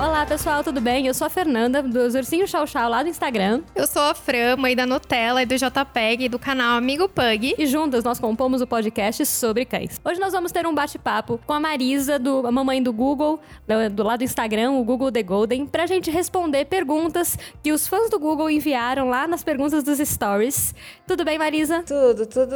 Olá, pessoal, tudo bem? Eu sou a Fernanda, dos Ursinhos Chau Chau, lá do Instagram. Eu sou a Fran, mãe da Nutella e do JPEG, do canal Amigo Pug. E juntas nós compomos o podcast sobre cães. Hoje nós vamos ter um bate-papo com a Marisa, do, a mamãe do Google, do, do lado do Instagram, o Google The Golden, pra gente responder perguntas que os fãs do Google enviaram lá nas perguntas dos stories. Tudo bem, Marisa? Tudo, tudo,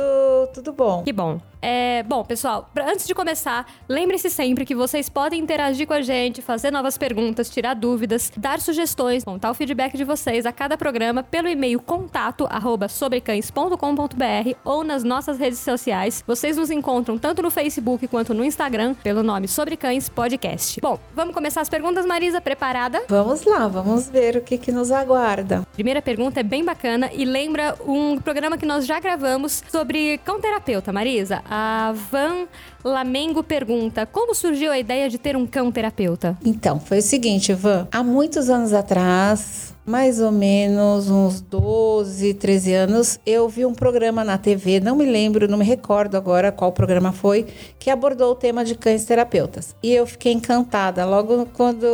tudo bom. Que bom. É, bom, pessoal, pra, antes de começar, lembre-se sempre que vocês podem interagir com a gente, fazer novas perguntas, tirar dúvidas, dar sugestões, contar o feedback de vocês a cada programa pelo e-mail contato arroba sobrecães.com.br ou nas nossas redes sociais. Vocês nos encontram tanto no Facebook quanto no Instagram pelo nome Sobre Cães Podcast. Bom, vamos começar as perguntas, Marisa? Preparada? Vamos lá, vamos ver o que, que nos aguarda. Primeira pergunta é bem bacana e lembra um programa que nós já gravamos sobre cão terapeuta, Marisa. A Van Lamengo pergunta: Como surgiu a ideia de ter um cão terapeuta? Então, foi o seguinte, Van. Há muitos anos atrás, mais ou menos uns 12, 13 anos, eu vi um programa na TV, não me lembro, não me recordo agora qual programa foi, que abordou o tema de cães terapeutas. E eu fiquei encantada logo quando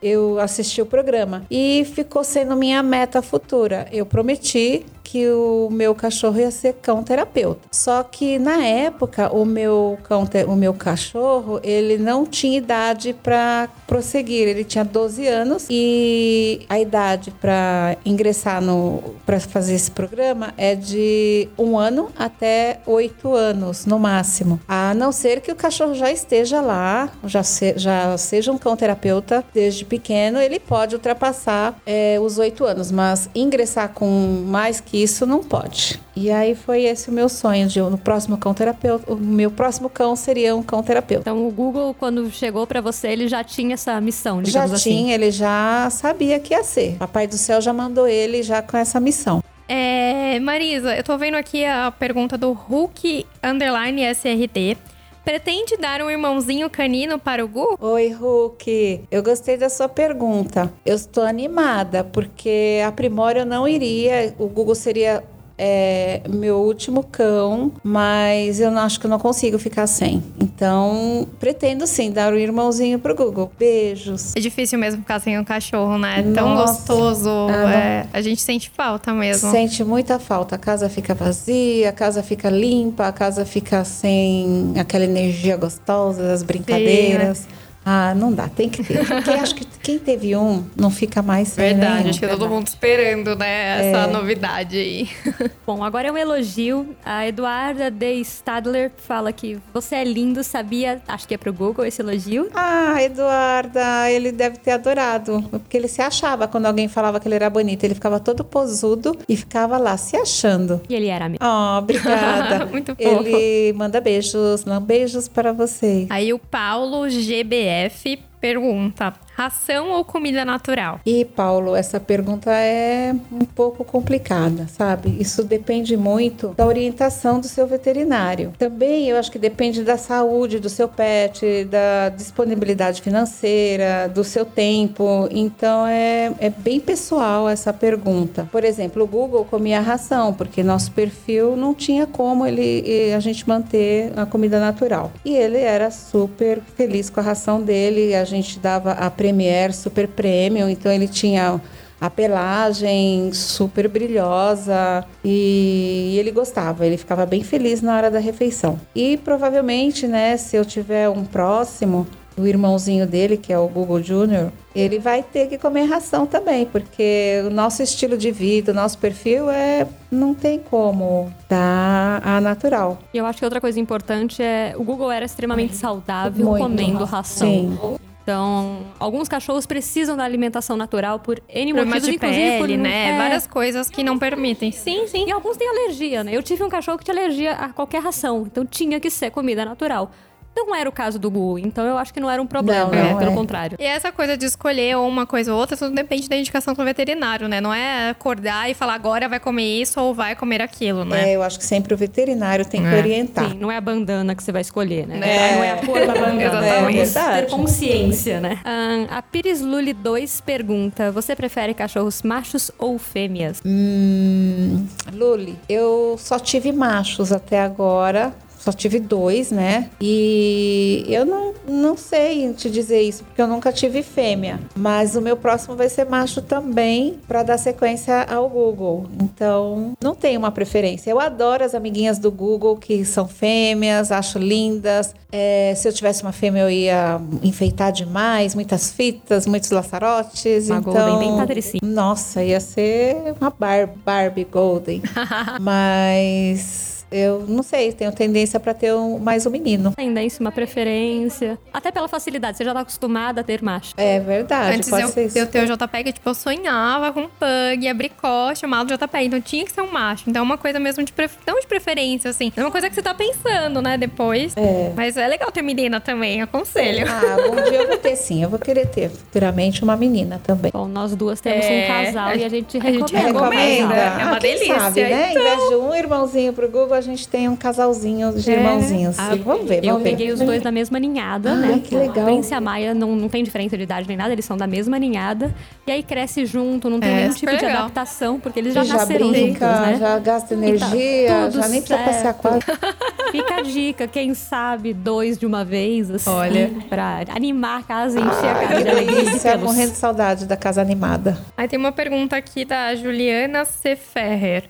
eu assisti o programa. E ficou sendo minha meta futura. Eu prometi que o meu cachorro ia ser cão terapeuta. Só que na época o meu cão, o meu cachorro, ele não tinha idade para prosseguir. Ele tinha 12 anos e a idade para ingressar no para fazer esse programa é de um ano até oito anos no máximo. A não ser que o cachorro já esteja lá, já, se, já seja um cão terapeuta desde pequeno, ele pode ultrapassar é, os oito anos, mas ingressar com mais que isso não pode. E aí foi esse o meu sonho de no próximo cão terapeuta, o meu próximo cão seria um cão terapeuta. Então o Google quando chegou para você, ele já tinha essa missão, digamos já assim. Já tinha, ele já sabia que ia ser. Papai do céu já mandou ele já com essa missão. É, Marisa, eu tô vendo aqui a pergunta do Hulk underline SRT. Pretende dar um irmãozinho canino para o Gu? Oi, Hulk. Eu gostei da sua pergunta. Eu estou animada, porque a Primora eu não iria. O Google seria é meu último cão, mas eu não acho que eu não consigo ficar sem. Então, pretendo sim dar um irmãozinho pro Google. Beijos. É difícil mesmo ficar sem um cachorro, né? É tão Nossa. gostoso. Ah, é, a gente sente falta mesmo. Sente muita falta. A casa fica vazia, a casa fica limpa, a casa fica sem aquela energia gostosa das brincadeiras. Sim, né? Ah, não dá, tem que ter. Porque acho que quem teve um não fica mais sem Verdade, nenhum. acho que todo mundo esperando, né, essa é. novidade aí. Bom, agora é um elogio. A Eduarda D. Stadler fala que você é lindo, sabia? Acho que é pro Google esse elogio. Ah, Eduarda, ele deve ter adorado. Porque ele se achava quando alguém falava que ele era bonito. Ele ficava todo posudo e ficava lá se achando. E ele era mesmo. Oh, obrigada. Muito fofo. Ele manda beijos, não beijos para você. Aí o Paulo GBR F pergunta: ração ou comida natural? E Paulo, essa pergunta é um pouco complicada, sabe? Isso depende muito da orientação do seu veterinário. Também eu acho que depende da saúde do seu pet, da disponibilidade financeira, do seu tempo. Então é, é bem pessoal essa pergunta. Por exemplo, o Google comia ração, porque nosso perfil não tinha como ele a gente manter a comida natural. E ele era super feliz com a ração dele. A gente dava a Premier Super Premium, então ele tinha a pelagem super brilhosa e, ele gostava, ele ficava bem feliz na hora da refeição. E provavelmente, né, se eu tiver um próximo, o irmãozinho dele, que é o Google Junior, ele vai ter que comer ração também, porque o nosso estilo de vida, o nosso perfil é não tem como dar a natural. E eu acho que outra coisa importante é o Google era extremamente saudável Muito. comendo ração. Sim. Então, alguns cachorros precisam da alimentação natural por N Problema motivos, de pele, por, né? É. Várias coisas que não permitem. Sim, sim. E alguns têm alergia, né? Eu tive um cachorro que tinha alergia a qualquer ração, então tinha que ser comida natural. Não era o caso do Gu, então eu acho que não era um problema, não, né? não pelo é. contrário. E essa coisa de escolher uma coisa ou outra, tudo depende da indicação do veterinário, né? Não é acordar e falar agora vai comer isso ou vai comer aquilo, né? É, eu acho que sempre o veterinário tem que É. orientar. Sim, não é a bandana que você vai escolher, né? É. Não é a cor da bandana. Exatamente. É verdade. ter consciência, né? Ahn, a Pires Lully 2 pergunta: Você prefere cachorros machos ou fêmeas? Hum, Luli, eu só tive machos até agora. Só tive dois, né? E eu não, não sei te dizer isso, porque eu nunca tive fêmea. Mas o meu próximo vai ser macho também, para dar sequência ao Google. Então, não tenho uma preferência. Eu adoro as amiguinhas do Google que são fêmeas, acho lindas. É, se eu tivesse uma fêmea, eu ia enfeitar demais, muitas fitas, muitos laçarotes. Uma então, Golden bem patricinha. Nossa, ia ser uma Bar Barbie Golden. Mas eu não sei, tenho tendência para ter um, mais um menino. Tendência, uma preferência. Até pela facilidade, você já tá acostumada a ter macho. É verdade, Antes pode eu, ser isso. eu ter o JPEG, tipo, eu sonhava com um pug, abricó, chamado JPEG. Então tinha que ser um macho. Então é uma coisa mesmo de pref... não de preferência, assim. É uma coisa que você tá pensando, né, depois. É. Mas é legal ter menina também, aconselho. Ah, bom dia eu vou ter sim. Eu vou querer ter futuramente uma menina também. Bom, nós duas temos É, um casal e a gente, a gente recomenda. recomenda. É uma Ah, quem delícia, Sabe, né? então. Em vez de um irmãozinho pro Google, a gente tem um casalzinho de É. irmãozinhos. Ah, vamos ver, Eu vamos ver. peguei os dois da mesma ninhada, Ah, né? que legal. A Prince e a Maia não, não tem diferença de idade nem nada, eles são da mesma ninhada. E aí cresce junto, não tem É, nenhum tipo de legal. adaptação, porque eles já, já nasceram brinca, juntos, né? já gasta energia, tudo já nem precisa passear certo. quase. Fica a dica, quem sabe dois de uma vez, assim, Olha. pra animar a casa e encher a casa que de alegria de morrendo de saudade da casa animada. Aí tem uma pergunta aqui da Juliana C. Ferrer.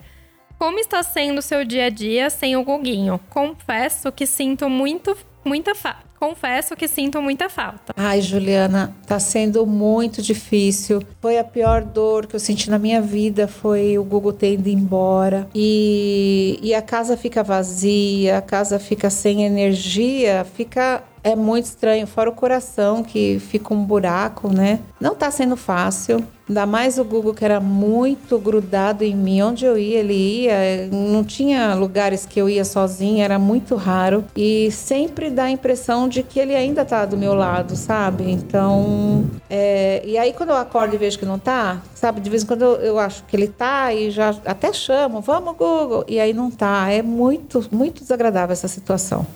Como está sendo o seu dia a dia sem o Guguinho? Confesso que sinto muito, muita falta. Confesso que sinto muita falta. Ai, Juliana, tá sendo muito difícil. Foi a pior dor que eu senti na minha vida, foi o Google ter embora. E, e a casa fica vazia, a casa fica sem energia, fica é muito estranho, fora o coração que fica um buraco, né? Não tá sendo fácil. Ainda mais o Google que era muito grudado em mim. Onde eu ia, ele ia. Não tinha lugares que eu ia sozinha, era muito raro. E sempre dá a impressão de que ele ainda tá do meu lado, sabe? Então. é, E aí, quando eu acordo e vejo que não tá, sabe? De vez em quando eu, eu acho que ele tá e já até chamo, vamos, Google. E aí não tá. É muito, muito desagradável essa situação.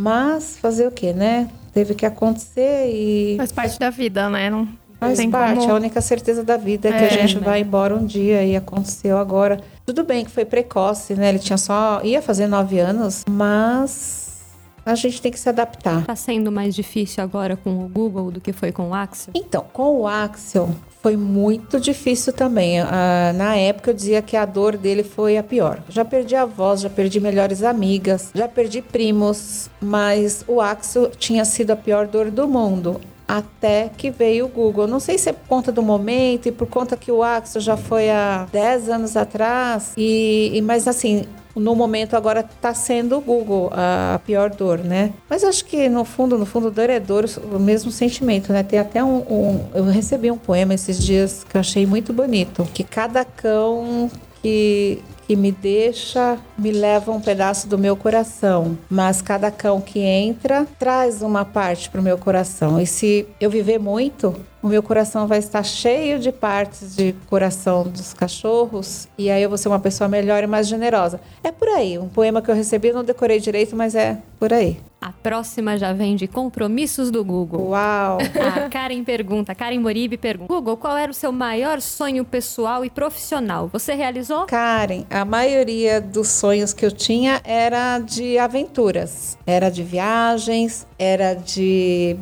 Mas fazer o quê, né? Teve que acontecer e Faz parte da vida, né? Não faz tem parte. como- A única certeza da vida é que É, a gente né? vai embora um dia e aconteceu agora. Tudo bem que foi precoce, né? Ele tinha só. ia fazer nove anos, mas a gente tem que se adaptar. Tá sendo mais difícil agora com o Google do que foi com o Axel? Então, com o Axel foi muito difícil também. Ah, na época eu dizia que a dor dele foi a pior. Já perdi avós, já perdi melhores amigas, já perdi primos, mas o Axel tinha sido a pior dor do mundo. Até que veio o Google. Não sei se é por conta do momento e por conta que o Axel já foi há 10 anos atrás. E, e- mas assim, no momento agora tá sendo o Google a, a pior dor, né? Mas acho que no fundo, no fundo, dor é dor, o mesmo sentimento, né? Tem até um, um- eu recebi um poema esses dias que eu achei muito bonito, que cada cão que que me deixa, me leva um pedaço do meu coração, mas cada cão que entra traz uma parte para o meu coração. E se eu viver muito, o meu coração vai estar cheio de partes de coração dos cachorros e aí eu vou ser uma pessoa melhor e mais generosa. É por aí, um poema que eu recebi, não decorei direito, mas é por aí. A próxima já vem de compromissos do Google. Uau! A Karen pergunta, Karen Moribe pergunta: Google, qual era o seu maior sonho pessoal e profissional? Você realizou? Karen, a maioria dos sonhos que eu tinha era de aventuras, era de viagens, era de,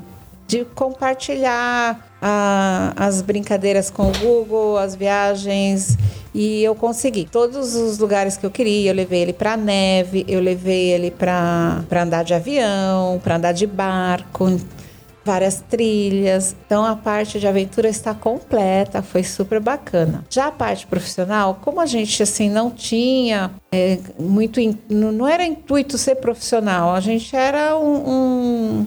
de compartilhar a- as brincadeiras com o Google, as viagens. E eu consegui. Todos os lugares que eu queria, eu levei ele para neve, eu levei ele para andar de avião, para andar de barco, várias trilhas. Então a parte de aventura está completa, foi super bacana. Já a parte profissional, como a gente assim não tinha é, muito, in- não não era intuito ser profissional, a gente era um- um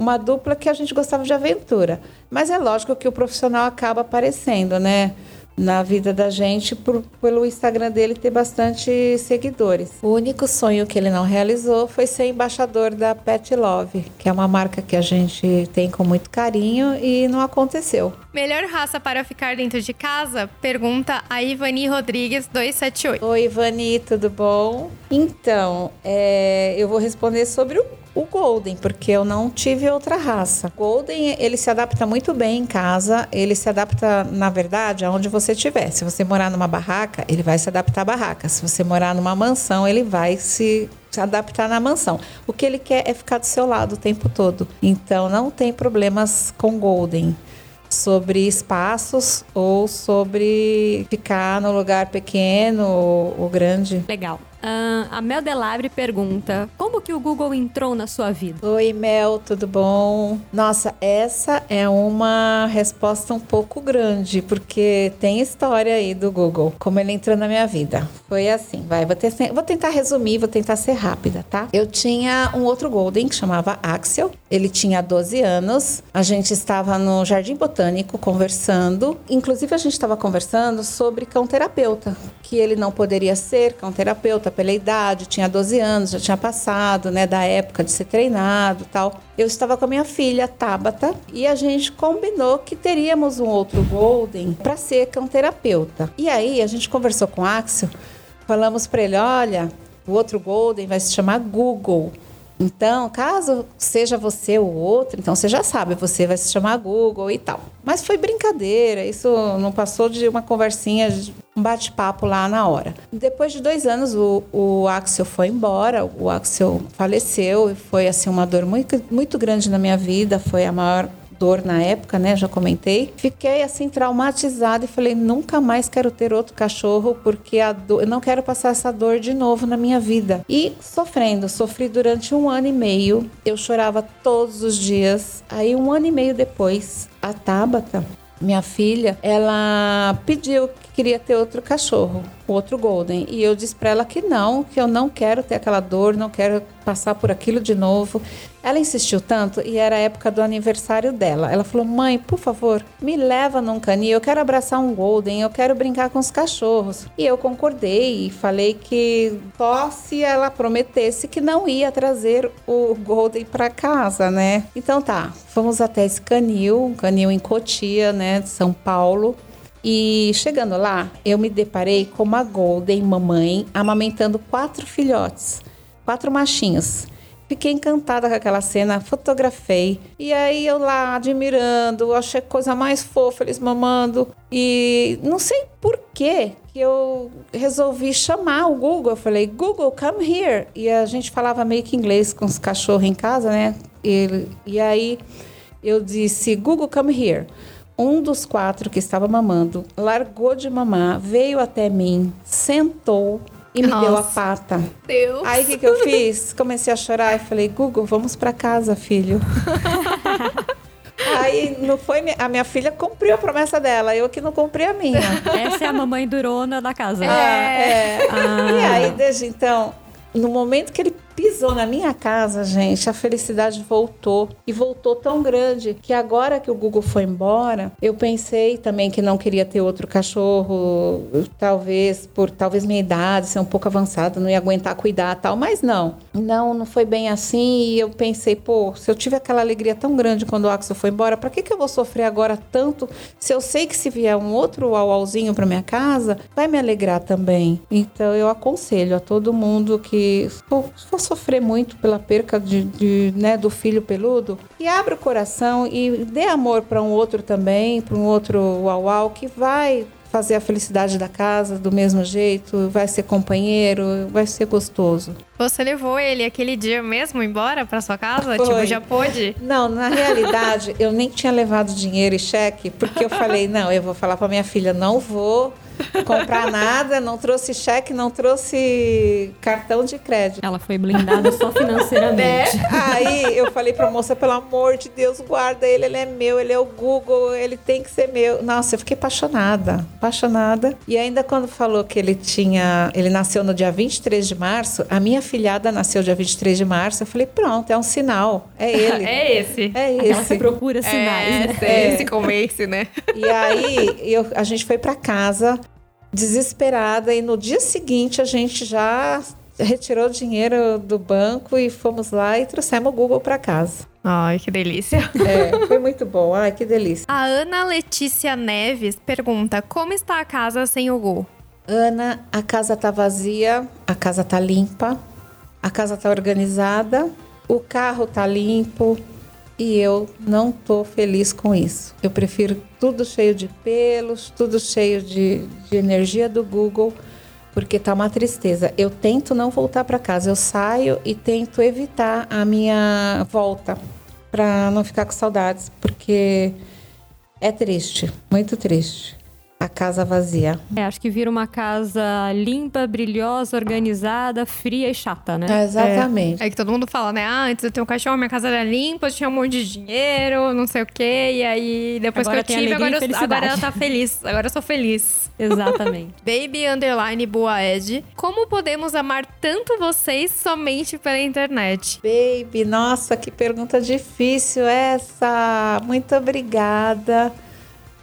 uma dupla que a gente gostava de aventura. Mas é lógico que o profissional acaba aparecendo, né? Na vida da gente, por, pelo Instagram dele ter bastante seguidores. O único sonho que ele não realizou foi ser embaixador da Pet Love, que é uma marca que a gente tem com muito carinho e não aconteceu. Melhor raça para ficar dentro de casa? Pergunta a Ivani Rodrigues 278. Oi, Ivani, tudo bom? Então, é, eu vou responder sobre o, o Golden, porque eu não tive outra raça. Golden, ele se adapta muito bem em casa, ele se adapta, na verdade, aonde você estiver. Se você morar numa barraca, ele vai se adaptar à barraca. Se você morar numa mansão, ele vai se se adaptar na mansão. O que ele quer é ficar do seu lado o tempo todo. Então não tem problemas com Golden sobre espaços ou sobre ficar no lugar pequeno ou, ou grande. Legal. Uh, a Mel Delabre pergunta: Como que o Google entrou na sua vida? Oi, Mel, tudo bom? Nossa, essa é uma resposta um pouco grande, porque tem história aí do Google, como ele entrou na minha vida. Foi assim, vai, vou, ter, vou tentar resumir, vou tentar ser rápida, tá? Eu tinha um outro Golden que chamava Axel, ele tinha 12 anos, a gente estava no Jardim Botânico conversando, inclusive a gente estava conversando sobre cão terapeuta, que ele não poderia ser cão terapeuta pela idade, tinha 12 anos, já tinha passado, né, da época de ser treinado, tal. Eu estava com a minha filha, Tabata, e a gente combinou que teríamos um outro Golden para ser cão-terapeuta. E aí a gente conversou com o Axel, falamos para ele, olha, o outro Golden vai se chamar Google. Então, caso seja você ou outro, então você já sabe, você vai se chamar Google e tal. Mas foi brincadeira, isso não passou de uma conversinha, um bate-papo lá na hora. Depois de dois anos, o, o Axel foi embora, o Axel faleceu e foi assim uma dor muito, muito grande na minha vida, foi a maior dor na época, né? Já comentei. Fiquei assim traumatizada e falei: nunca mais quero ter outro cachorro porque a dor, eu não quero passar essa dor de novo na minha vida. E sofrendo, sofri durante um ano e meio. Eu chorava todos os dias. Aí, um ano e meio depois, a Tabata, minha filha, ela pediu que queria ter outro cachorro, outro Golden. E eu disse para ela que não, que eu não quero ter aquela dor, não quero passar por aquilo de novo. Ela insistiu tanto e era a época do aniversário dela. Ela falou: Mãe, por favor, me leva num canil. Eu quero abraçar um Golden, eu quero brincar com os cachorros. E eu concordei e falei que só se ela prometesse que não ia trazer o Golden para casa, né? Então tá, fomos até esse canil, um canil em Cotia, né, de São Paulo. E chegando lá, eu me deparei com uma Golden mamãe amamentando quatro filhotes, quatro machinhos. Fiquei encantada com aquela cena, fotografei. E aí eu lá admirando, achei coisa mais fofa eles mamando. E não sei por que que eu resolvi chamar o Google. Eu falei, Google, come here. E a gente falava meio que inglês com os cachorros em casa, né? E, e aí eu disse, Google, come here. Um dos quatro que estava mamando largou de mamar, veio até mim, sentou e me Nossa. deu a pata. Deus. Aí o que, que eu fiz? Comecei a chorar e falei, Google, vamos para casa, filho. Aí não foi a minha filha cumpriu a promessa dela, eu que não cumpri a minha. Essa é a mamãe durona da casa. Ah, é. Ah. E aí, desde então, no momento que ele pisou na minha casa, gente, a felicidade voltou. E voltou tão grande que agora que o Google foi embora, eu pensei também que não queria ter outro cachorro, talvez por talvez minha idade ser um pouco avançada, não ia aguentar cuidar tal, mas não. Não, não foi bem assim e eu pensei, pô, se eu tive aquela alegria tão grande quando o Axel foi embora, para que que eu vou sofrer agora tanto se eu sei que se vier um outro auauzinho para minha casa, vai me alegrar também. Então eu aconselho a todo mundo que for, for sofrer muito pela perca de, de, né, do filho peludo, e abra o coração e dê amor para um outro também, para um outro uau que vai fazer a felicidade da casa do mesmo jeito, vai ser companheiro, vai ser gostoso. Você levou ele aquele dia mesmo embora pra sua casa? Foi. Tipo, já pôde? Não, na realidade, eu nem tinha levado dinheiro e cheque, porque eu falei, não, eu vou falar para minha filha, não vou comprar nada, não trouxe cheque, não trouxe cartão de crédito. Ela foi blindada só financeiramente. Aí eu falei pra moça, pelo amor de Deus, guarda ele, ele é meu, ele é o Google, ele tem que ser meu. Nossa, eu fiquei apaixonada, apaixonada. E ainda quando falou que ele tinha, ele nasceu no dia 23 de março, a minha filhada nasceu dia 23 de março, eu falei, pronto, é um sinal, é ele. É esse. É Ela que esse. procura sinais, é, né? é. esse convence, né? E aí eu- a gente foi pra casa desesperada e no dia seguinte a gente já retirou o dinheiro do banco e fomos lá e trouxemos o Google pra casa. Ai, que delícia. É, foi muito bom. Ai, que delícia. A Ana Letícia Neves pergunta: Como está a casa sem o Gu? Ana, a casa tá vazia, a casa tá limpa, a casa tá organizada, o carro tá limpo e eu não tô feliz com isso. Eu prefiro tudo cheio de pelos, tudo cheio de, de energia do Google porque tá uma tristeza. Eu tento não voltar para casa, eu saio e tento evitar a minha volta para não ficar com saudades, porque é triste, muito triste. A casa vazia. É, acho que vira uma casa limpa, brilhosa, organizada, fria e chata, né? É, exatamente. É que todo mundo fala, né? Ah, antes eu tenho um cachorro, minha casa era limpa, eu tinha um monte de dinheiro, não sei o quê. E aí, depois Agora que eu tive, agora, eu, agora ela tá feliz. Agora eu sou feliz. Exatamente. Baby Underline Boaed. Como podemos amar tanto vocês somente pela internet? Baby, nossa, que pergunta difícil essa. Muito obrigada.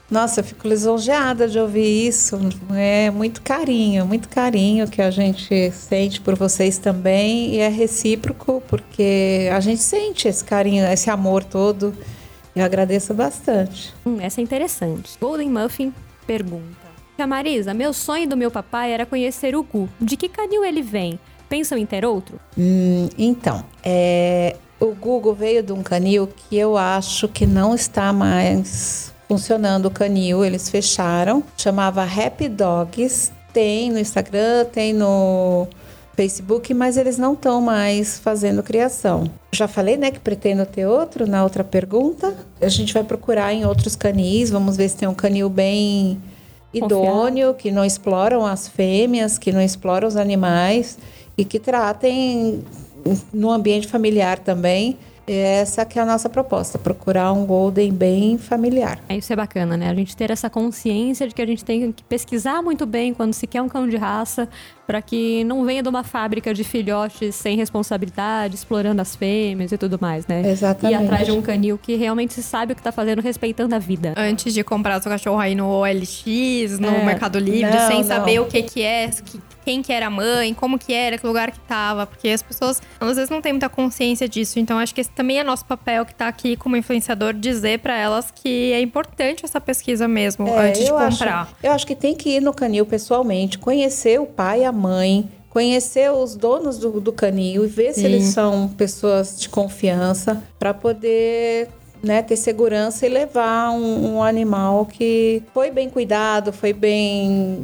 Nossa, eu fico lisonjeada de ouvir isso. É muito carinho, muito carinho que a gente sente por vocês também e é recíproco porque a gente sente esse carinho, esse amor todo. Eu agradeço bastante. Hum, essa é interessante. Golden Muffin pergunta. Tia Marisa, meu sonho do meu papai era conhecer o Gu. De que canil ele vem? Pensam em ter outro? Hum, então, é, o Google veio de um canil que eu acho que não está mais funcionando o canil, eles fecharam. Chamava Happy Dogs. Tem no Instagram, tem no Facebook, mas eles não estão mais fazendo criação. Já falei, né, que pretendo ter outro na outra pergunta. A gente vai procurar em outros canis, vamos ver se tem um canil bem idôneo, que não exploram as fêmeas, que não exploram os animais e que tratem no ambiente familiar também. Essa que é a nossa proposta, procurar um golden bem familiar. É, isso é bacana, né? A gente ter essa consciência de que a gente tem que pesquisar muito bem quando se quer um cão de raça, para que não venha de uma fábrica de filhotes sem responsabilidade, explorando as fêmeas e tudo mais, né? Exatamente. E atrás de um canil que realmente sabe o que tá fazendo, respeitando a vida. Antes de comprar seu cachorro aí no OLX, no É. Mercado Livre, Não, sem não. saber o que que é, que- quem que era a mãe, como que era, que lugar que tava. Porque as pessoas, às vezes, não têm muita consciência disso. Então, acho que esse também é nosso papel que tá aqui como influenciador, dizer pra elas que é importante essa pesquisa mesmo, É, antes de comprar. Acho, eu acho que tem que ir no canil pessoalmente, conhecer o pai e a mãe, conhecer os donos do, do canil e ver se Sim. eles são pessoas de confiança para poder né, ter segurança e levar um, um animal que foi bem cuidado, foi bem.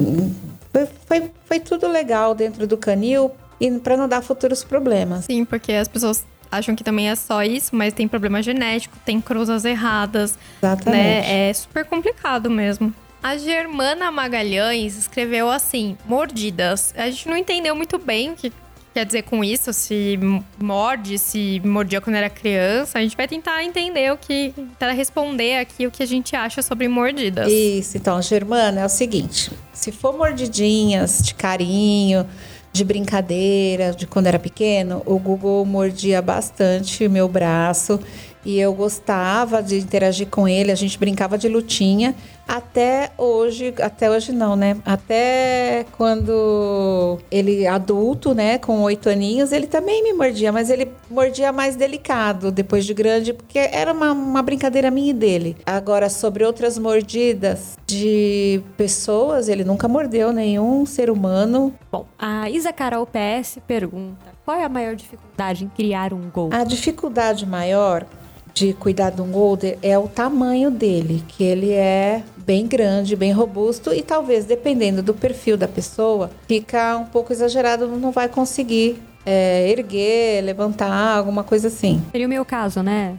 Foi, foi, foi tudo legal dentro do canil e para não dar futuros problemas. Sim, porque as pessoas acham que também é só isso, mas tem problema genético, tem cruzas erradas, Exatamente. né? É super complicado mesmo. A Germana Magalhães escreveu assim: mordidas. A gente não entendeu muito bem o que quer dizer com isso, se morde, se mordia quando era criança. A gente vai tentar entender o que. tentar responder aqui o que a gente acha sobre mordidas. Isso, então, Germana, é o seguinte: se for mordidinhas de carinho, de brincadeira, de quando era pequeno, o Google mordia bastante meu braço e eu gostava de interagir com ele, a gente brincava de lutinha. Até hoje, até hoje não, né? Até quando ele adulto, né, com oito aninhos, ele também me mordia, mas ele mordia mais delicado depois de grande, porque era uma, uma brincadeira minha e dele. Agora, sobre outras mordidas de pessoas, ele nunca mordeu nenhum ser humano. Bom, a Isa Carol PS pergunta: qual é a maior dificuldade em criar um gol? A dificuldade maior de cuidar de um golden é o tamanho dele, que ele é bem grande, bem robusto e talvez dependendo do perfil da pessoa, fica um pouco exagerado, não vai conseguir é, erguer, levantar, alguma coisa assim. Seria o meu caso, né?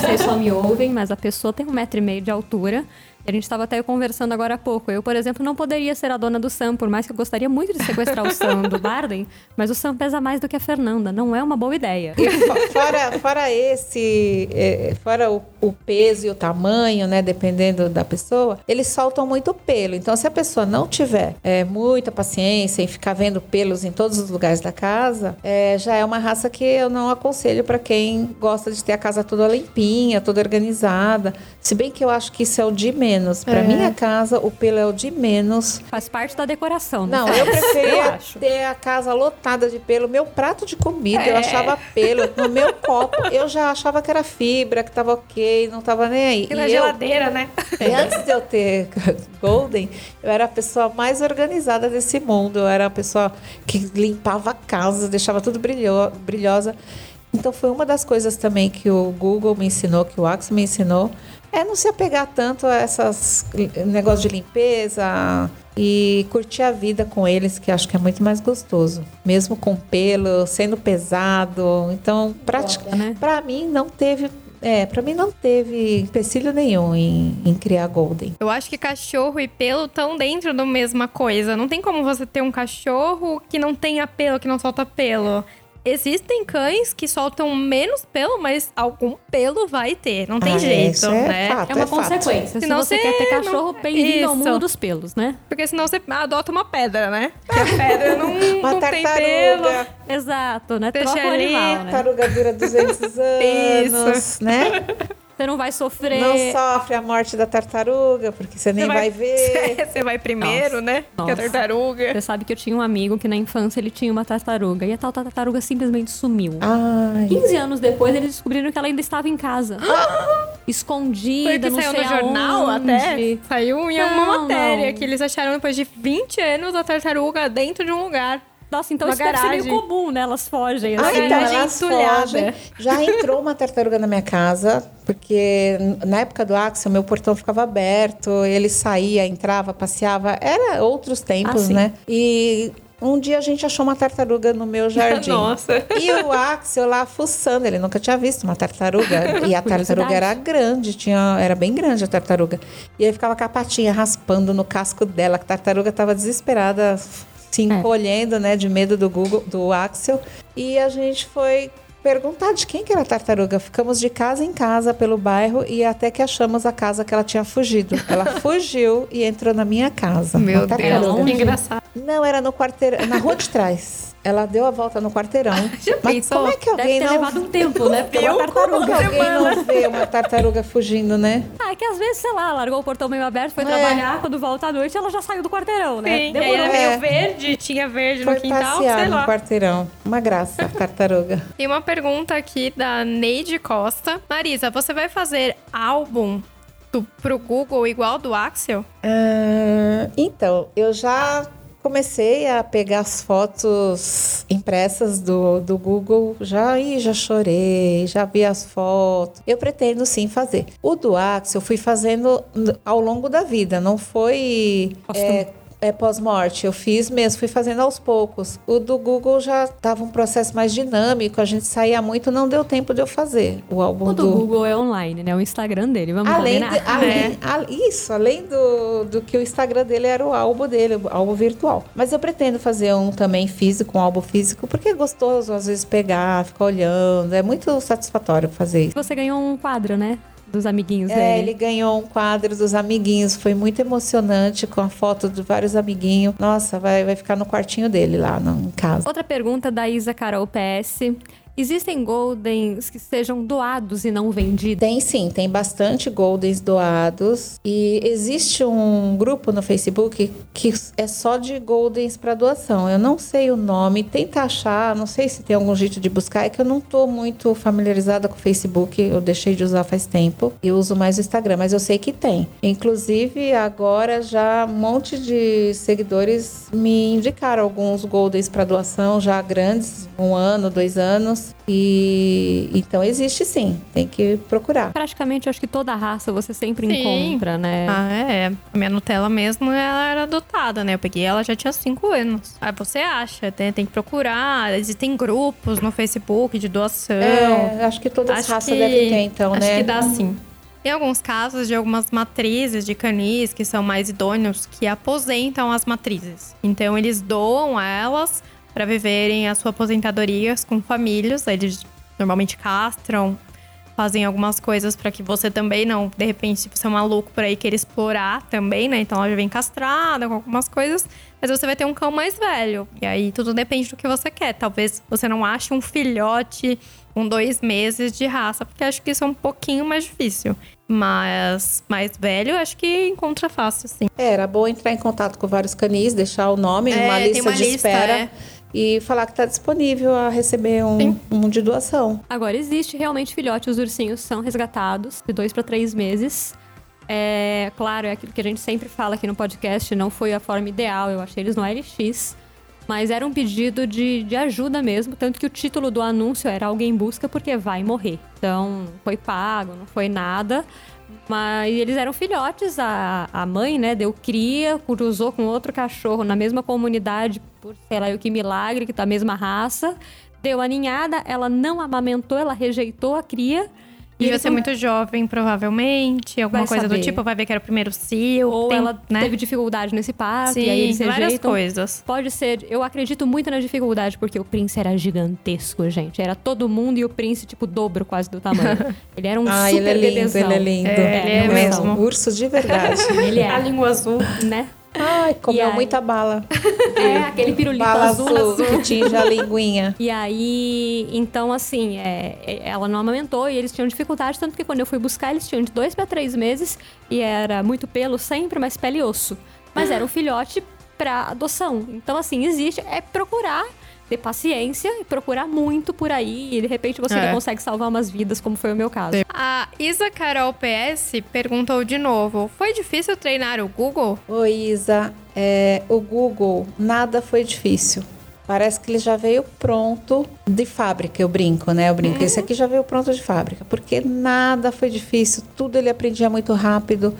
Vocês só me ouvem, mas a pessoa tem um metro e meio de altura. A gente estava até conversando agora há pouco. Eu, por exemplo, não poderia ser a dona do Sam, por mais que eu gostaria muito de sequestrar o Sam do Barden, mas o Sam pesa mais do que a Fernanda. Não é uma boa ideia. E fo- fora, fora esse, é, fora o, o peso e o tamanho, né, dependendo da pessoa, eles soltam muito pelo. Então, se a pessoa não tiver é, muita paciência em ficar vendo pelos em todos os lugares da casa, é, já é uma raça que eu não aconselho para quem gosta de ter a casa toda limpinha, toda organizada. Se bem que eu acho que isso é o de menos. Para minha casa, o pelo é o de menos. Faz parte da decoração. Não, faz? eu preferia acho. ter a casa lotada de pelo. Meu prato de comida, eu É. achava pelo. No meu copo, eu já achava que era fibra, que tava ok, não tava nem aí. E na E eu- geladeira, né? e antes de eu ter Golden, eu era a pessoa mais organizada desse mundo. Eu era a pessoa que limpava a casa, deixava tudo brilho, brilhosa. Então foi uma das coisas também que o Google me ensinou, que o Axel me ensinou, é não se apegar tanto a essas negócios de limpeza e curtir a vida com eles, que acho que é muito mais gostoso. Mesmo com pelo, sendo pesado. Então, pra, né? pra mim não teve é, pra mim não teve empecilho nenhum em, em criar Golden. Eu acho que cachorro e pelo estão dentro da mesma coisa. Não tem como você ter um cachorro que não tenha pelo, que não solta pelo. Existem cães que soltam menos pelo, mas algum pelo vai ter. Não tem Ah, jeito, é né? fato. É uma é fato. consequência. Se Senão você você quer ter não- cachorro, bem-vindo ao Isso. mundo dos pelos, né? Porque senão você adota uma pedra, né? Porque a pedra não, Uma não tem pelo. Exato, né? Deixa Troca o ali, animal, né? Tartaruga dura 200 anos, né? Você não vai sofrer. Não sofre a morte da tartaruga, porque você nem Você vai, ver. Você vai primeiro, Nossa, né? Que a nossa. tartaruga. Você sabe que eu tinha um amigo que na infância ele tinha uma tartaruga. E a tal tartaruga simplesmente sumiu. Ai. 15 anos depois, eles descobriram que ela ainda estava em casa. Foi Escondida, que não saiu sei no jornal aonde. até. Saiu em alguma Não, matéria não. que eles acharam depois de 20 anos a tartaruga dentro de um lugar. Nossa, então Uma isso deve ser meio garagem. comum, né? Elas fogem. Ah, assim. então garagem elas fogem. Já entrou uma tartaruga na minha casa, porque na época do Axel, meu portão ficava aberto, ele saía, entrava, passeava. Era outros tempos, Ah, né? E um dia a gente achou uma tartaruga no meu jardim. Nossa. E o Axel lá fuçando, ele nunca tinha visto uma tartaruga. E a tartaruga era grande, tinha, era bem grande a tartaruga. E aí ficava com a patinha raspando no casco dela. A tartaruga tava desesperada, se encolhendo, né, de medo do Google, do Axel. E a gente foi perguntar de quem que era a tartaruga. Ficamos de casa em casa pelo bairro e até que achamos a casa que ela tinha fugido. Ela fugiu e entrou na minha casa. Meu Deus, tartaruga. que engraçado. Não, era no quarteirão, na rua de trás. Ela deu a volta no quarteirão. Já Mas pensou? como é que Deve alguém ter não levado um tempo, né? Porque é uma tartaruga. alguém não vê uma tartaruga fugindo, né? Ah, é que às vezes, sei lá, largou o portão meio aberto, foi É. trabalhar, quando volta à noite, ela já saiu do quarteirão, né? Sim, e aí Demorou. era É. meio verde, tinha verde Foi no quintal, passear sei no lá. quarteirão. Uma graça, tartaruga. Tem uma pergunta aqui da Neide Costa. Marisa, você vai fazer álbum do, pro Google igual do Axel? Ah, então, eu já comecei a pegar as fotos impressas do, do Google. Já, ih, já chorei, já vi as fotos. Eu pretendo sim fazer. O do Axel eu fui fazendo ao longo da vida, não foi. É, é pós-morte, eu fiz mesmo, fui fazendo aos poucos. O do Google já estava um processo mais dinâmico, a gente saía muito, não deu tempo de eu fazer o álbum O do Google é online, né? O Instagram dele, vamos Além, de, combinar. além a- isso, além do, do que o Instagram dele era o álbum dele, o álbum virtual. Mas eu pretendo fazer um também físico, um álbum físico, porque é gostoso às vezes pegar, ficar olhando. É muito satisfatório fazer isso. Você ganhou um quadro, né? Dos amiguinhos É, dele. ele ganhou um quadro dos amiguinhos, foi muito emocionante com a foto de vários amiguinhos. Nossa, vai, vai ficar no quartinho dele lá no, em casa. Outra pergunta da Isa Carol PS. Existem Goldens que sejam doados e não vendidos? Tem sim, tem bastante Goldens doados. E existe um grupo no Facebook que é só de Goldens para doação. Eu não sei o nome, tenta achar, não sei se tem algum jeito de buscar. É que eu não tô muito familiarizada com o Facebook, eu deixei de usar faz tempo. Eu uso mais o Instagram, mas eu sei que tem. Inclusive, agora já um monte de seguidores me indicaram alguns Goldens para doação, já grandes, um ano, dois anos. E então existe sim, tem que procurar. Praticamente, eu acho que toda raça você sempre Sim. encontra, né? Ah, é. A minha Nutella mesmo, ela era adotada, né? Eu peguei ela já tinha 5 anos. Aí você acha, tem, tem que procurar. Existem grupos no Facebook de doação. É, acho que todas as Acho raças que- devem ter, então, acho né? que dá sim. Tem alguns casos de algumas matrizes de canis que são mais idôneos que aposentam as matrizes. Então eles doam elas para viverem a sua aposentadoria com famílias. Eles normalmente castram, fazem algumas coisas para que você também não, de repente, se você é um maluco por aí queira explorar também, né? Então ela já vem castrada com algumas coisas, mas você vai ter um cão mais velho. E aí tudo depende do que você quer. Talvez você não ache um filhote com dois meses de raça, porque acho que isso é um pouquinho mais difícil. Mas mais velho, acho que encontra fácil, sim. É, era bom entrar em contato com vários canis, deixar o nome É, tem lista uma de lista, espera é. E falar que está disponível a receber um, um de doação. Agora, existe realmente filhote, os ursinhos são resgatados de dois para três meses. É, claro, é aquilo que a gente sempre fala aqui no podcast, não foi a forma ideal, eu achei eles no LX. Mas era um pedido de, de ajuda mesmo, tanto que o título do anúncio era Alguém Busca Porque Vai Morrer. Então, foi pago, não foi nada. Mas eles eram filhotes, a, a mãe, né, deu cria, cruzou com outro cachorro na mesma comunidade, por sei lá o que milagre, que tá a mesma raça. Deu a ninhada, ela não amamentou, ela rejeitou a cria. E ele Devia ser com- muito jovem, provavelmente. Alguma coisa saber. do tipo, vai ver que era o primeiro cio. Ou tem, ela né? teve dificuldade nesse parto, Sim, e aí eles várias rejeitam. coisas. Pode ser, eu acredito muito na dificuldade, porque o Prince era gigantesco, gente. Era todo mundo e o Prince, tipo, o dobro quase do tamanho. Ele era um Ah, super ele é lindo, bebezão. ele é lindo. É, ele é um mesmo. urso de verdade. Ele é, A língua azul. né? Ai, comeu aí? muita bala. É, aquele pirulito Bala azul. azul, que tinge a linguinha. E aí, então, assim, é, é, ela não amamentou e eles tinham dificuldade, tanto que quando eu fui buscar, eles tinham de dois pra três meses e era muito pelo sempre, mas pele e osso. Mas era um filhote pra adoção. Então, assim, existe, é procurar ter paciência e procurar muito por aí. E de repente você É. consegue salvar umas vidas, como foi o meu caso. A Isa Carol PS perguntou de novo: Foi difícil treinar o Google? Ô Isa, é, o Google, nada foi difícil. Parece que ele já veio pronto de fábrica, eu brinco, né? Eu brinco, esse aqui já veio pronto de fábrica, porque nada foi difícil, tudo ele aprendia muito rápido.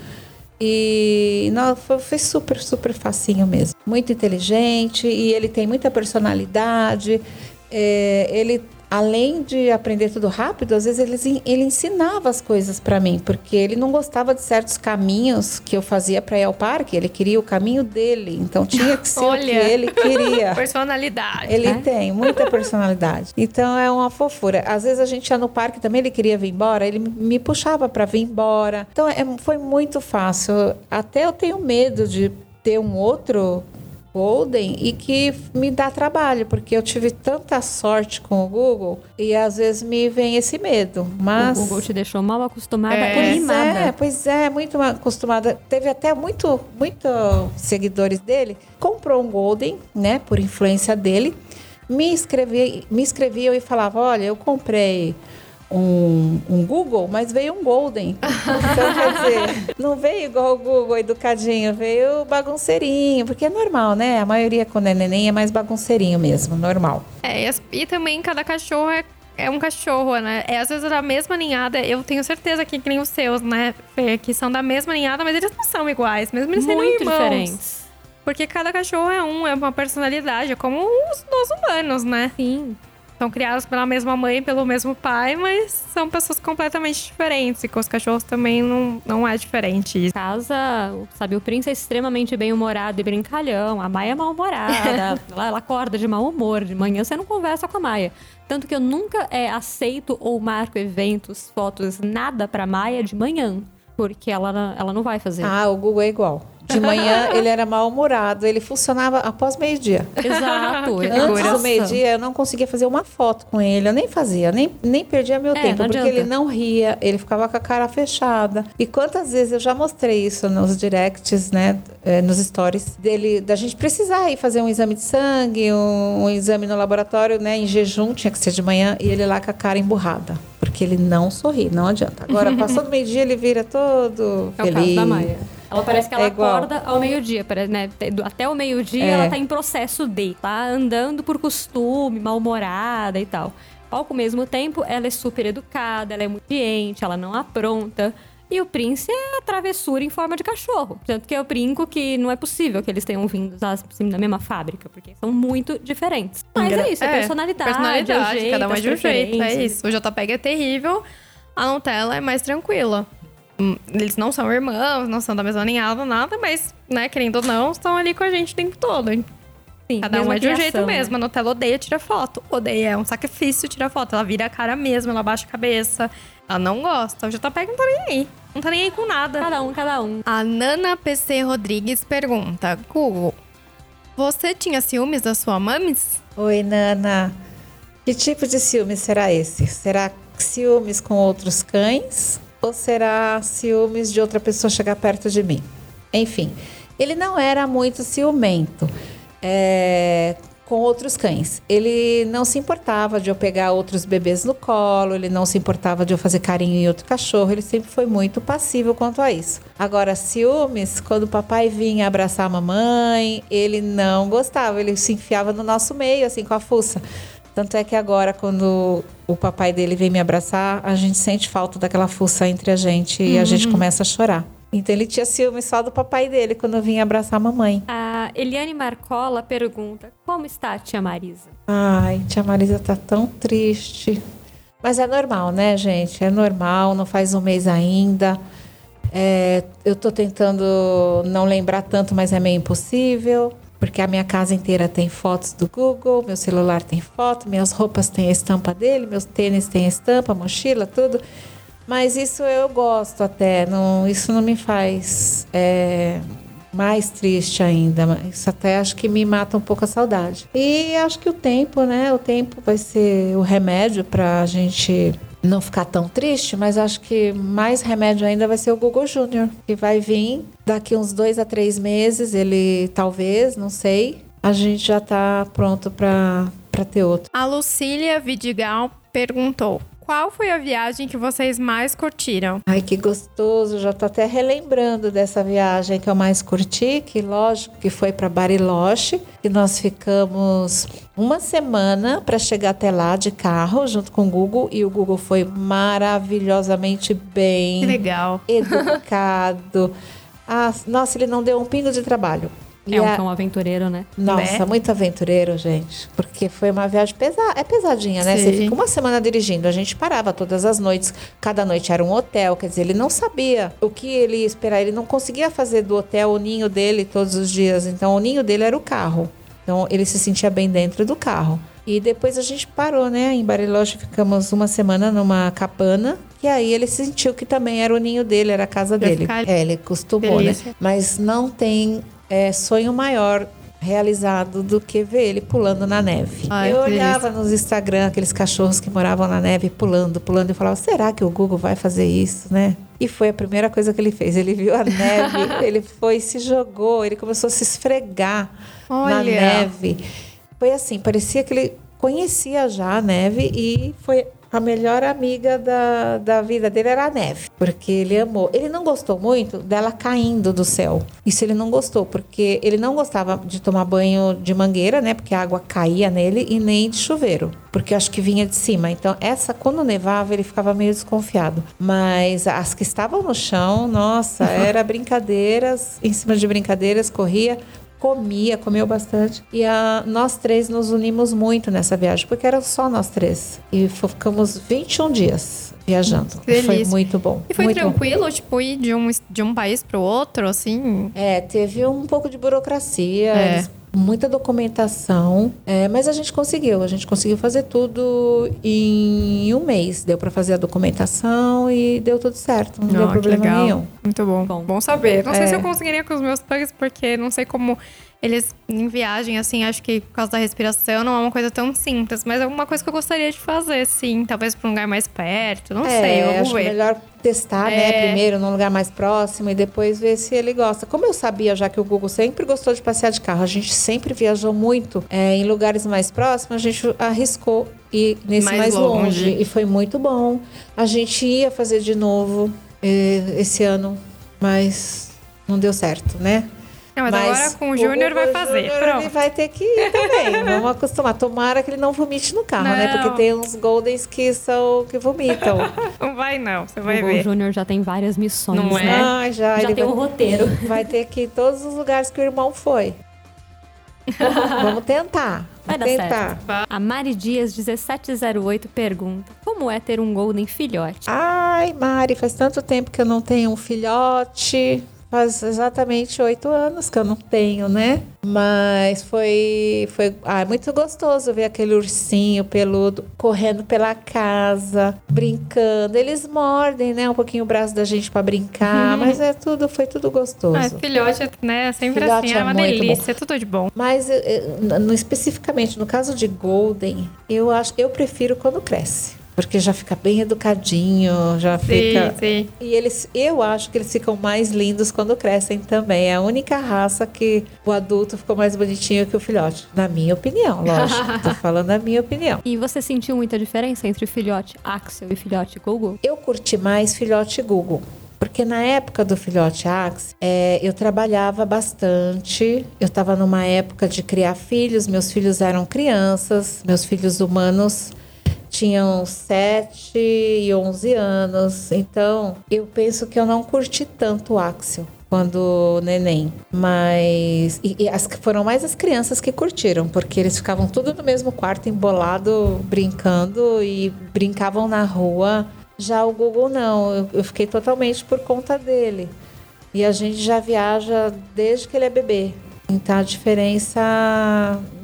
E não, foi, foi super, super facinho mesmo. Muito inteligente e ele tem muita personalidade. É, ele, além de aprender tudo rápido, às vezes ele, ele ensinava as coisas para mim, porque ele não gostava de certos caminhos que eu fazia para ir ao parque. Ele queria o caminho dele, então tinha que ser o que Olha. ele queria. Personalidade. Ele né? tem muita personalidade. Então é uma fofura. Às vezes a gente ia no parque também, ele queria vir embora, ele me puxava para vir embora. Então é, foi muito fácil. Até eu tenho medo de ter um outro Golden e que me dá trabalho, porque eu tive tanta sorte com o Google e às vezes me vem esse medo. Mas O Google te deixou mal acostumada É. Pois mimada. é, pois é, muito acostumada. Teve até muito, muito seguidores dele. Comprou um Golden, né, por influência dele. Me escrevi, me escreviam e falava, olha, eu comprei um, um Google, mas veio um Golden. Então, quer dizer, não veio igual o Google educadinho, veio bagunceirinho, porque é normal, né? A maioria quando é neném é mais bagunceirinho mesmo, normal. É, e, as- e também cada cachorro é, é um cachorro, né? É às vezes da mesma ninhada, eu tenho certeza que, que nem os seus, né, Fê, que são da mesma ninhada, mas eles não são iguais, mesmo eles sendo Muito irmãos. diferentes. Porque cada cachorro é um, é uma personalidade, é como os nós humanos, né? Sim. São criados pela mesma mãe, e pelo mesmo pai, mas são pessoas completamente diferentes. E com os cachorros também não, não é diferente casa, sabe, o Prince é extremamente bem-humorado e brincalhão. A Maia é mal-humorada. ela, ela acorda de mau humor. De manhã você não conversa com a Maia. Tanto que eu nunca é, aceito ou marco eventos, fotos, nada pra Maia de manhã. Porque ela, ela não vai fazer. Ah, o Google é igual. De manhã ele era mal-humorado, ele funcionava após meio-dia. Exato. Antes do meio-dia eu não conseguia fazer uma foto com ele, eu nem fazia, nem, nem perdia meu É, tempo, porque adianta. ele não ria, ele ficava com a cara fechada. E quantas vezes eu já mostrei isso nos directs, né, eh, nos stories, dele, da gente precisar ir fazer um exame de sangue, um, um exame no laboratório, né, em jejum, tinha que ser de manhã, e ele lá com a cara emburrada, porque ele não sorri, não adianta. Agora, passou do meio-dia, ele vira todo É o caso feliz. da Maia. Ela parece que ela É acorda ao meio-dia, né? Até o meio-dia É. ela tá em processo de, tá andando por costume, mal-humorada e tal. Ao mesmo tempo, ela é super educada, ela é muito ciente, ela não apronta. E o Prince é a travessura em forma de cachorro. Tanto que eu brinco que não é possível que eles tenham vindo assim, da mesma fábrica, porque são muito diferentes. Mas é isso, é, personalidade, Personalidade, é jeito, cada um é de um jeito. É isso. O JPEG é terrível, a Nutella é mais tranquila. Eles não são irmãos, não são da mesma ninhada, nada, mas, né, querendo ou não, estão ali com a gente o tempo todo. Sim, Cada um é de um jeito né? mesmo. A Nutella odeia tirar foto. Odeia, é um sacrifício tirar foto. Ela vira a cara mesmo, ela baixa a cabeça. Ela não gosta. O JPEG não tá nem aí. Não tá nem aí com nada. Cada um, cada um. A Nana PC Rodrigues pergunta: Google, você tinha ciúmes da sua mames? Oi, Nana. Que tipo de ciúme será esse? Será ciúmes com outros cães? Ou será ciúmes de outra pessoa chegar perto de mim? Enfim, ele não era muito ciumento. É, com outros cães. Ele não se importava de eu pegar outros bebês no colo, ele não se importava de eu fazer carinho em outro cachorro, ele sempre foi muito passivo quanto a isso. Agora, ciúmes, quando o papai vinha abraçar a mamãe, ele não gostava, ele se enfiava no nosso meio, assim, com a fuça. Tanto é que agora, quando o papai dele vem me abraçar, a gente sente falta daquela fuça entre a gente e a gente começa a chorar. Então ele tinha ciúme só do papai dele quando eu vinha abraçar a mamãe. A Eliane Marcola pergunta: Como está a tia Marisa? Ai, tia Marisa tá tão triste. Mas é normal, né, gente? É normal, não faz um mês ainda. É, eu tô tentando não lembrar tanto, mas é meio impossível. Porque a minha casa inteira tem fotos do Google, meu celular tem foto, minhas roupas têm a estampa dele, meus tênis têm a estampa, mochila, tudo. Mas isso eu gosto até, não, isso não me faz é, mais triste ainda. Isso até acho que me mata um pouco a saudade. E acho que o tempo, né? O tempo vai ser o remédio para a gente não ficar tão triste, mas acho que mais remédio ainda vai ser o Google Júnior, que vai vir daqui uns dois a três meses. Ele talvez, não sei. A gente já está pronto para ter outro. A Lucília Vidigal perguntou: qual foi a viagem que vocês mais curtiram? Ai, que gostoso. Já tô até relembrando dessa viagem que eu mais curti, que lógico que foi para Bariloche, que nós ficamos uma semana para chegar até lá de carro, junto com o Google, e o Google foi maravilhosamente bem. Que legal. Educado. Ah, nossa, ele não deu um pingo de trabalho. É um cão aventureiro, né? Nossa, né? muito aventureiro, gente. Porque foi uma viagem pesada. É pesadinha, né? Sim. Você fica uma semana dirigindo. A gente parava todas as noites. Cada noite era um hotel. Quer dizer, ele não sabia o que ele ia esperar. Ele não conseguia fazer do hotel o ninho dele todos os dias. Então, o ninho dele era o carro. Então, ele se sentia bem dentro do carro. E depois a gente parou, né? Em Bariloche ficamos uma semana numa cabana. E aí ele sentiu que também era o ninho dele, era a casa dele. ficar É, ele acostumou, delícia. né? Mas não tem é, sonho maior realizado do que ver ele pulando na neve. Ai, eu olhava nos Instagram aqueles cachorros que moravam na neve pulando, pulando e falava: será que o Google vai fazer isso, né? E foi a primeira coisa que ele fez. Ele viu a neve, ele foi, se jogou, ele começou a se esfregar na Olha. neve. Foi assim, parecia que ele conhecia já a neve e foi a melhor amiga da, da vida dele era a neve, porque ele amou. Ele não gostou muito dela caindo do céu. Isso ele não gostou, porque ele não gostava de tomar banho de mangueira, né? Porque a água caía nele e nem de chuveiro, porque acho que vinha de cima. Então, essa quando nevava, ele ficava meio desconfiado. Mas as que estavam no chão, nossa, era brincadeiras, em cima de brincadeiras, corria comia, comeu bastante. E a, nós três nos unimos muito nessa viagem, porque eram só nós três. E ficamos 21 dias viajando. Foi muito bom. E foi muito bom. tranquilo, tipo, ir de um, de um país pro outro, assim? É, teve um pouco de burocracia, É. eles- muita documentação, é, mas a gente conseguiu. A gente conseguiu fazer tudo em um mês. Deu para fazer a documentação e deu tudo certo. Não deu Ó, que problema legal. nenhum. Muito bom. Bom. Bom, saber. Não sei É. se eu conseguiria com os meus pugs, porque não sei como eles em viagem, assim, acho que por causa da respiração não é uma coisa tão simples, mas é alguma coisa que eu gostaria de fazer, sim. Talvez pra um lugar mais perto, não sei, É, vamos acho ver. melhor testar, né, É. primeiro num lugar mais próximo e depois ver se ele gosta. Como eu sabia já que o Google sempre gostou de passear de carro, a gente sempre viajou muito é, em lugares mais próximos, a gente arriscou ir nesse Mais mais, longe. longe. e foi muito bom. A gente ia fazer de novo eh, esse ano, mas não deu certo, né? Não, mas, agora com o Júnior vai fazer. Júnior, Pronto. Ele vai ter que ir também. Vamos acostumar. Tomara que ele não vomite no carro, né? Não. Porque tem uns Goldens que são que vomitam. Não vai não, você O vai Google ver. Júnior já tem várias missões, Não é? né? Ah, já. Já ele tem vai, um roteiro. vai ter que ir em todos os lugares que o irmão foi. Vamos tentar. Vai dar Vamos tentar. certo. A Mari Dias 1708 pergunta: Como é ter um Golden filhote? Ai, Mari, faz tanto tempo que eu não tenho um filhote. Faz exatamente oito anos que eu não tenho, né? Mas foi, foi ah, muito gostoso ver aquele ursinho peludo correndo pela casa, brincando. Eles mordem, né? Um pouquinho o braço da gente pra brincar, mas é tudo, foi tudo gostoso. Ah, filhote, né? Sempre Filhote assim, é é uma delícia, é tudo de bom. Mas eh, no- especificamente no caso de Golden, eu acho, eu prefiro quando cresce. Porque já fica bem educadinho, já fica. sim. E eles, eu acho que eles ficam mais lindos quando crescem também. É a única raça que o adulto ficou mais bonitinho que o filhote. Na minha opinião, lógico. Tô falando a minha opinião. E você sentiu muita diferença entre o filhote Axel e filhote Google? Eu curti mais filhote Google. Porque na época do filhote Axe, é, eu trabalhava bastante. Eu estava numa época de criar filhos, meus filhos eram crianças, meus filhos humanos tinham 7 e 11 anos. Então, eu penso que eu não curti tanto o Axel quando neném. Mas. E, e as, foram mais as crianças que curtiram, porque eles ficavam tudo no mesmo quarto, embolado, brincando e brincavam na rua. Já o Google não, eu, eu fiquei totalmente por conta dele. E a gente já viaja desde que ele é bebê. Então a diferença,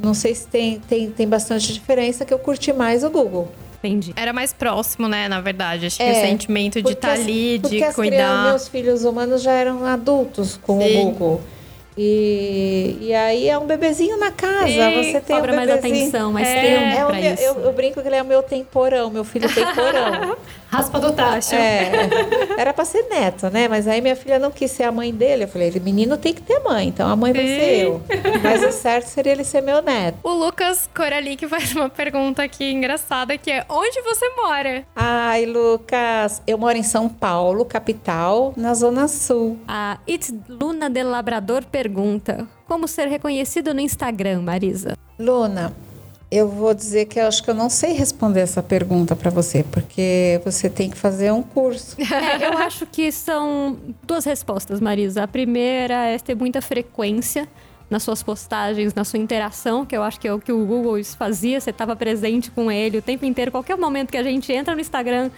não sei se tem, tem, tem bastante diferença, que eu curti mais o Google. Entendi. Era mais próximo, né, na verdade. Acho que É, o sentimento de estar as- ali, de as crianças, cuidar. meus filhos humanos já eram adultos com Sim. o Google. E, e aí é um bebezinho na casa. Sim, você tem Cobra um mais atenção, mais É, tempo É pra meu- isso. eu, eu brinco que ele é o meu temporão, meu filho temporão. Raspa do tacho. É, era pra ser neto, né? Mas aí minha filha não quis ser a mãe dele. Eu falei, menino tem que ter mãe, então a mãe vai ser eu. Mas o certo seria ele ser meu neto. O Lucas Coralic faz uma pergunta aqui engraçada, que é onde você mora? Ai, Lucas, eu moro em São Paulo, capital, na Zona Sul. A It's Luna de Labrador pergunta: Como ser reconhecido no Instagram, Marisa? Luna, eu vou dizer que acho que eu não sei responder essa pergunta pra você, porque você tem que fazer um curso. É, eu acho que são duas respostas, Marisa. A primeira é ter muita frequência nas suas postagens, na sua interação, que eu acho que é o que o Google fazia. Você estava presente com ele o tempo inteiro. Qualquer momento que a gente entra no Instagram,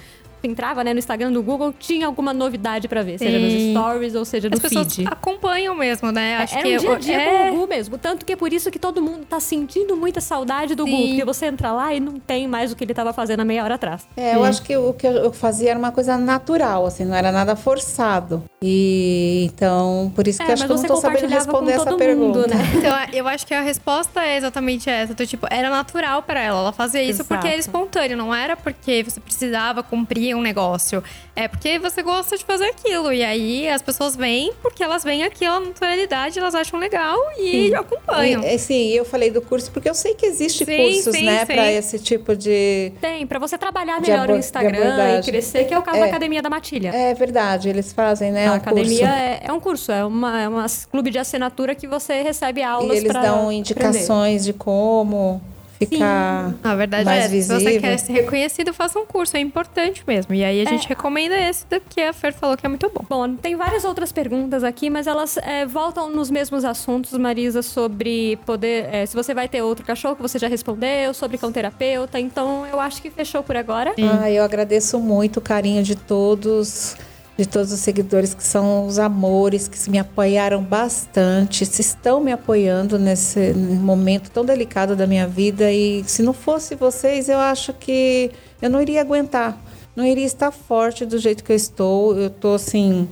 entrava né, no Instagram do Google, tinha alguma novidade pra ver, seja nos Sim. stories ou seja no As pessoas feed. acompanham mesmo, né? Acho Era que um dia a dia é... com o Google mesmo. Tanto que é por isso que todo mundo tá sentindo muita saudade do Sim. Google. Porque você entra lá e não tem mais o que ele tava fazendo há meia hora atrás. É, eu acho que o que eu fazia era uma coisa natural, assim, não era nada forçado. E então, por isso que É, eu acho que eu não tô sabendo responder essa todo pergunta. mundo, né? Então, eu acho que a resposta é exatamente essa. Do, tipo, era natural pra ela. Ela fazia isso porque era Exato. espontâneo. Não era porque você precisava cumprir um negócio. É porque você gosta de fazer aquilo. E aí as pessoas vêm porque elas veem aquela naturalidade, elas acham legal e acompanham. E, sim, eu falei do curso porque eu sei que existe Sim, cursos, sim, né, sim. para esse tipo de. Tem, pra você trabalhar melhor abor- o Instagram e crescer, que é o caso É. da Academia da Matilha. É verdade, eles fazem, né? a um academia curso. é, é um curso, é uma, é uma clube de assinatura que você recebe E aulas eles pra dão aprender. indicações de como ficar. A verdade mais é, se você visível. quer ser reconhecido, faça um curso. É importante mesmo. E aí a gente É. recomenda esse que a Fer falou que é muito bom. Bom, tem várias outras perguntas aqui, mas elas é, voltam nos mesmos assuntos, Marisa, sobre poder. é, se você vai ter outro cachorro, que você já respondeu, sobre cão terapeuta. Então eu acho que fechou por agora. Ah, eu agradeço muito o carinho de todos, de todos os seguidores que são os amores, que me apoiaram bastante, se estão me apoiando nesse momento tão delicado da minha vida. E se não fosse vocês, eu acho que eu não iria aguentar, não iria estar forte do jeito que eu estou. Eu tô assim,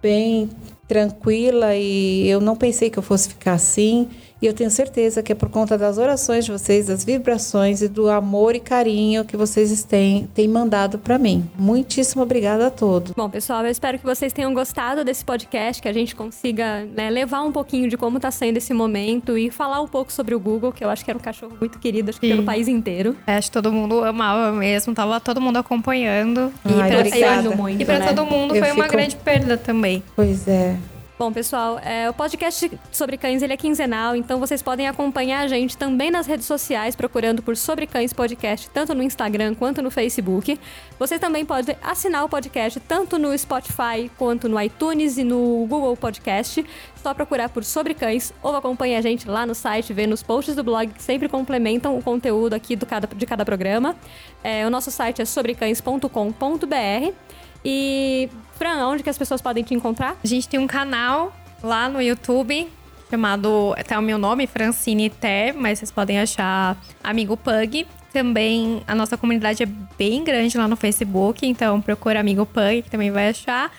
bem tranquila e eu não pensei que eu fosse ficar assim. E eu tenho certeza que é por conta das orações de vocês, das vibrações e do amor e carinho que vocês têm, têm mandado para mim. Muitíssimo obrigada a todos. Bom, pessoal, eu espero que vocês tenham gostado desse podcast, que a gente consiga né, levar um pouquinho de como tá sendo esse momento e falar um pouco sobre o Google, que eu acho que era um cachorro muito querido, acho que Sim. pelo país inteiro. É, Acho que todo mundo amava mesmo, tava todo mundo acompanhando. Ai, e pra, obrigada. muito, e pra né? todo mundo Eu foi uma fico- grande perda também. Pois é. Bom, pessoal, é, o podcast sobre cães ele é quinzenal, então vocês podem acompanhar a gente também nas redes sociais, procurando por Sobre Cães Podcast, tanto no Instagram quanto no Facebook. Vocês também podem assinar o podcast tanto no Spotify quanto no iTunes e no Google Podcast. Só procurar por Sobre Cães ou acompanhe a gente lá no site, vê nos posts do blog que sempre complementam o conteúdo aqui do cada, de cada programa. É, o nosso site é sobrecães.com.br. E, Fran, onde que as pessoas podem te encontrar? A gente tem um canal lá no YouTube chamado. Até o meu nome, Francine Ter, mas vocês podem achar Amigo Pug. Também a nossa comunidade é bem grande lá no Facebook, então procura Amigo Pug, que também vai achar.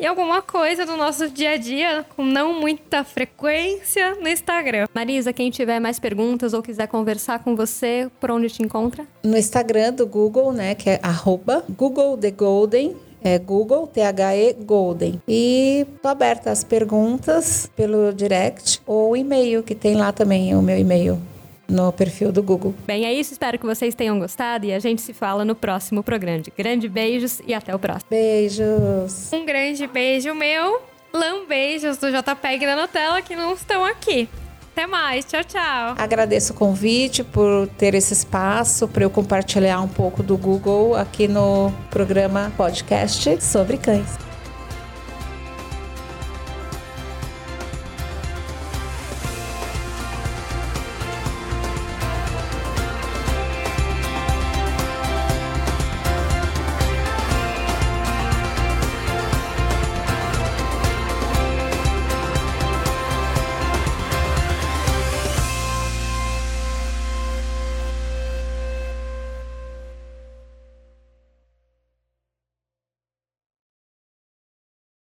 e alguma coisa do nosso dia a dia com não muita frequência no Instagram. Marisa, quem tiver mais perguntas ou quiser conversar com você, por onde te encontra? No Instagram do Google, né, que é arroba Google The Golden, é Google, T-H-E Golden. E tô aberta às perguntas pelo direct ou e-mail, que tem lá também o meu e-mail no perfil do Google. Bem, é isso. Espero que vocês tenham gostado e a gente se fala no próximo programa. Grande beijos e até o próximo. Beijos. Um grande beijo meu. Lambeijos do JPEG da Nutella que não estão aqui. Até mais. Tchau, tchau. Agradeço o convite por ter esse espaço para eu compartilhar um pouco do Google aqui no programa podcast sobre cães.